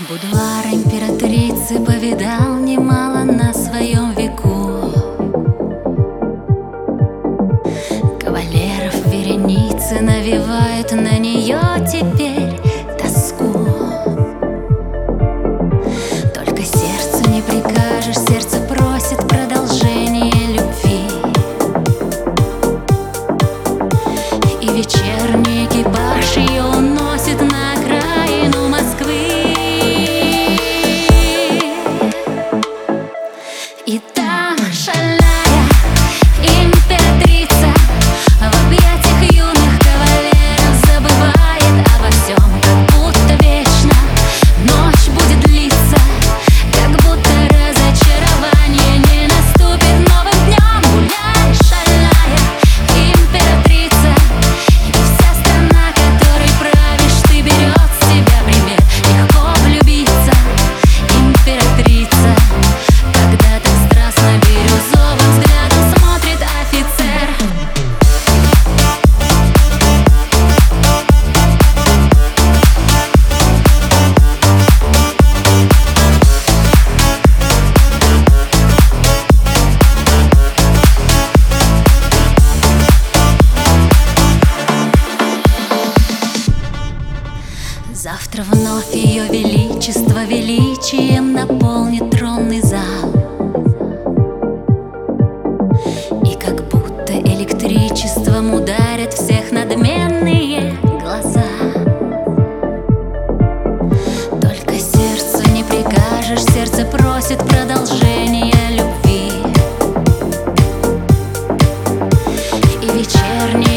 Будуар императрицы повидал немало на Завтра вновь ее величество величием наполнит тронный зал. И как будто электричеством ударят всех надменные глаза. Только сердцу не прикажешь, сердце просит продолжения любви. И вечерний